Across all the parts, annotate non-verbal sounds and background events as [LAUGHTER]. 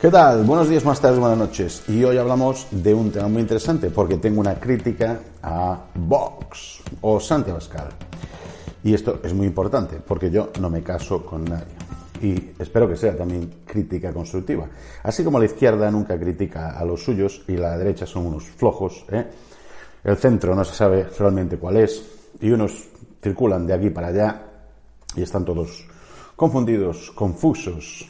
¿Qué tal? Buenos días, buenas tardes, buenas noches. Y hoy hablamos de un tema muy interesante porque tengo una crítica a Vox o Santi Abascal. Y esto es muy importante porque yo no me caso con nadie. Y espero que sea también crítica constructiva. Así como la izquierda nunca critica a los suyos y la derecha son unos flojos, ¿eh? el centro no se sabe realmente cuál es y unos circulan de aquí para allá y están todos confundidos, confusos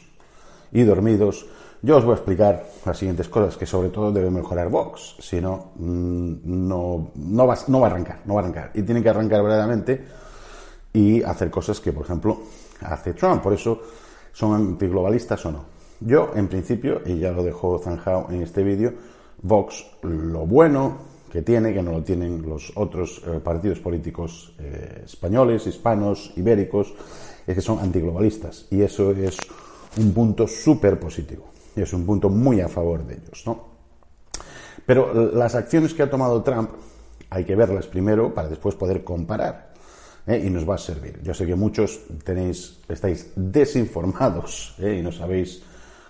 y dormidos yo os voy a explicar las siguientes cosas que sobre todo debe mejorar Vox, si no, mm, no, no, va, no va a arrancar, no va a arrancar. Y tiene que arrancar verdaderamente y hacer cosas que, por ejemplo, hace Trump. Por eso, ¿son antiglobalistas o no? Yo, en principio, y ya lo dejo zanjado en este vídeo, Vox, lo bueno que tiene, que no lo tienen los otros eh, partidos políticos eh, españoles, hispanos, ibéricos, es que son antiglobalistas. Y eso es un punto súper positivo. Es un punto muy a favor de ellos, ¿no? Pero las acciones que ha tomado Trump hay que verlas primero para después poder comparar. ¿eh? Y nos va a servir. Yo sé que muchos tenéis, estáis desinformados ¿eh? y no sabéis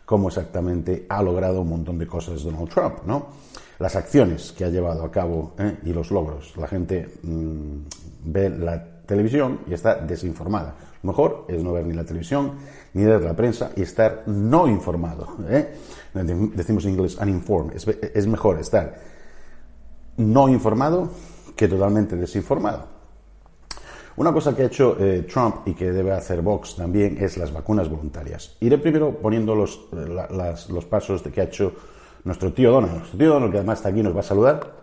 cómo exactamente ha logrado un montón de cosas Donald Trump, ¿no? Las acciones que ha llevado a cabo ¿eh? y los logros. La gente mmm, ve la televisión y está desinformada. Lo mejor es no ver ni la televisión ni leer la prensa y estar no informado. ¿eh? Decimos en inglés uninformed. Es, es mejor estar no informado que totalmente desinformado. Una cosa que ha hecho eh, Trump y que debe hacer Vox también es las vacunas voluntarias. Iré primero poniendo los, la, las, los pasos de que ha hecho nuestro tío Donald. Nuestro tío Donald, que además está aquí, nos va a saludar.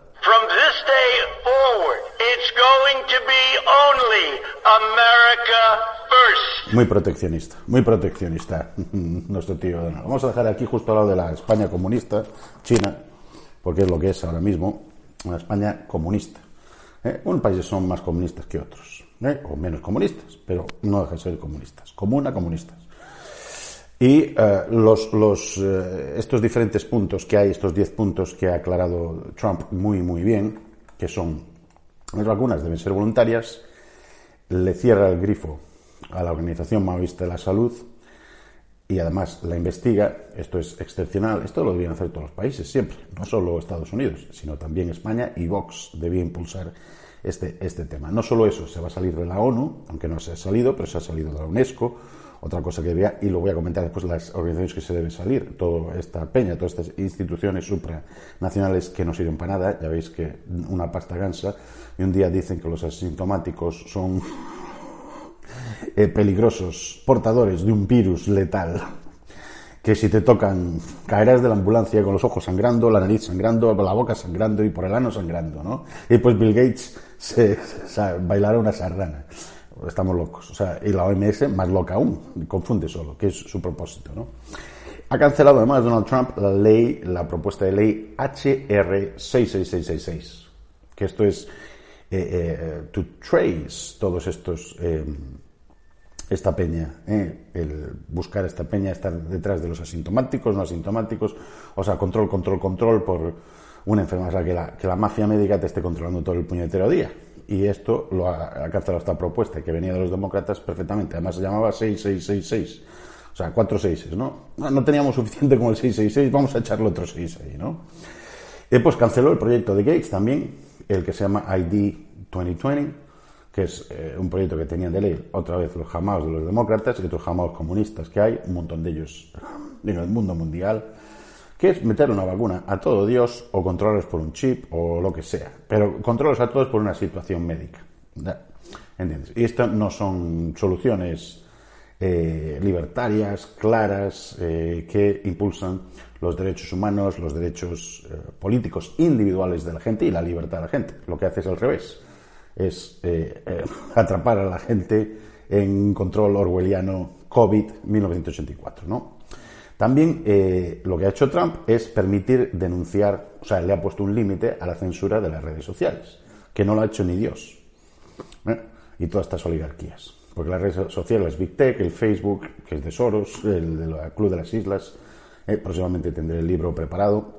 Muy proteccionista, muy proteccionista [LAUGHS] nuestro tío. Vamos a dejar aquí justo al lado de la España comunista, China, porque es lo que es ahora mismo, una España comunista. ¿Eh? Unos países son más comunistas que otros, ¿eh? o menos comunistas, pero no dejan de ser comunistas, comuna comunistas. Y uh, los, los, uh, estos diferentes puntos que hay, estos 10 puntos que ha aclarado Trump muy, muy bien, que son las vacunas deben ser voluntarias, le cierra el grifo a la Organización Maoísta de la Salud y además la investiga, esto es excepcional, esto lo debían hacer todos los países siempre, no solo Estados Unidos, sino también España y Vox debía impulsar este, este tema. No solo eso, se va a salir de la ONU, aunque no se ha salido, pero se ha salido de la UNESCO, otra cosa que debía, y lo voy a comentar después, las organizaciones que se deben salir, toda esta peña, todas estas instituciones supranacionales que no sirven para nada, ya veis que una pasta gansa, y un día dicen que los asintomáticos son eh, peligrosos, portadores de un virus letal, que si te tocan caerás de la ambulancia con los ojos sangrando, la nariz sangrando, la boca sangrando y por el ano sangrando, ¿no? Y pues Bill Gates se, [LAUGHS] se bailará una sardana. Estamos locos. O sea, y la OMS más loca aún, confunde solo, que es su propósito, ¿no? Ha cancelado además Donald Trump la ley, la propuesta de ley HR 66666, que esto es eh, eh, to trace todos estos eh, esta peña, ¿eh? el buscar esta peña, estar detrás de los asintomáticos, no asintomáticos, o sea, control, control, control por una enfermedad, que la, que la mafia médica te esté controlando todo el puñetero día. Y esto lo ha, ha cancelado esta propuesta que venía de los demócratas perfectamente, además se llamaba 6666, o sea, cuatro seises, ¿no? No teníamos suficiente con el 666, vamos a echarle otro 6 ahí, ¿no? Y pues canceló el proyecto de Gates también, el que se llama ID 2020, que es eh, un proyecto que tenían de ley otra vez los jamaos de los demócratas y otros jamaos comunistas que hay, un montón de ellos en el mundo mundial, que es meter una vacuna a todo Dios o controlarlos por un chip o lo que sea, pero controlarlos a todos por una situación médica. ¿Entiendes? Y esto no son soluciones eh, libertarias, claras, eh, que impulsan los derechos humanos, los derechos eh, políticos individuales de la gente y la libertad de la gente. Lo que hace es al revés es [LAUGHS] atrapar a la gente en control orwelliano COVID-1984. ¿no? También eh, lo que ha hecho Trump es permitir denunciar, o sea, le ha puesto un límite a la censura de las redes sociales, que no lo ha hecho ni Dios. ¿eh? Y todas estas oligarquías. Porque las redes sociales, Big Tech, el Facebook, que es de Soros, el de Club de las Islas, eh, próximamente tendré el libro preparado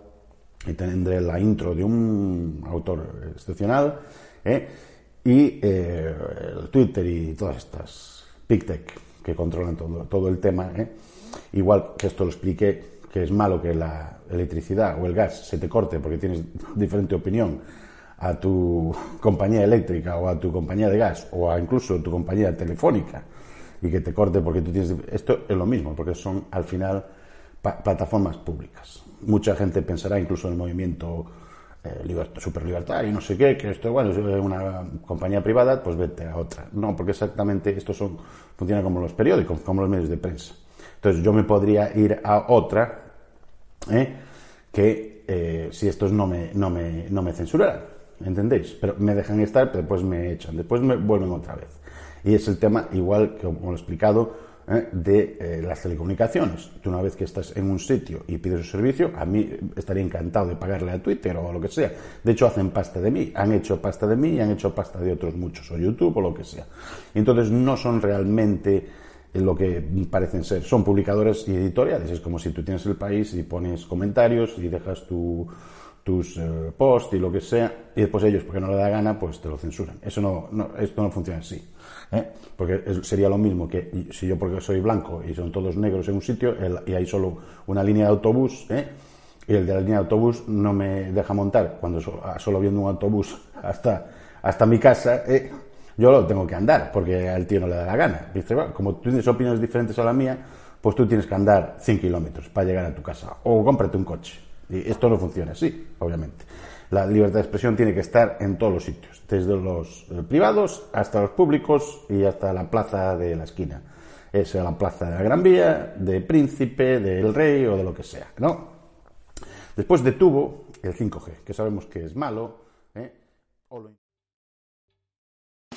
y tendré la intro de un autor excepcional. y el Twitter y todas estas Big Tech que controlan todo, el tema. Igual que esto lo expliqué que es malo que la electricidad o el gas se te corte porque tienes diferente opinión a tu compañía eléctrica o a tu compañía de gas o a incluso tu compañía telefónica y que te corte porque tú tienes... Esto es lo mismo, porque son al final plataformas públicas. Mucha gente pensará, incluso en el movimiento eh, super libertario, no sé qué, que esto bueno, es una compañía privada, pues vete a otra. No, porque exactamente estos son, funcionan como los periódicos, como los medios de prensa. Entonces yo me podría ir a otra ¿eh? que eh, si estos no me, no me, no me censuraran, ¿entendéis? Pero me dejan estar, pero después me echan, después me vuelven otra vez. Y es el tema, igual que como lo he explicado, ¿eh? de eh, las telecomunicaciones. Tú una vez que estás en un sitio y pides un servicio, a mí estaría encantado de pagarle a Twitter o lo que sea. De hecho, hacen pasta de mí, han hecho pasta de mí y han hecho pasta de otros muchos, o YouTube o lo que sea. Entonces, no son realmente lo que parecen ser. Son publicadores y editoriales. Es como si tú tienes el país y pones comentarios y dejas tu tus eh, posts y lo que sea, y después ellos, porque no le da gana, pues te lo censuran. Eso no, esto no funciona así. ¿eh? Porque sería lo mismo que si yo, porque soy blanco y son todos negros en un sitio y hay solo una línea de autobús, ¿eh? y el de la línea de autobús no me deja montar cuando ah, solo, viendo un autobús [LAUGHS] hasta, hasta mi casa, yo lo tengo que andar porque al tío no le da la gana. Dice, como tú tienes opiniones diferentes a la mía, pues tú tienes que andar 100 kilómetros para llegar a tu casa o cómprate un coche. Y esto no funciona así, obviamente. La libertad de expresión tiene que estar en todos los sitios, desde los eh, privados hasta los públicos y hasta la plaza de la esquina. Es la plaza de la Gran Vía, de Príncipe, del Rey o de lo que sea, ¿no? Después detuvo el 5G, que sabemos que es malo. ¿eh?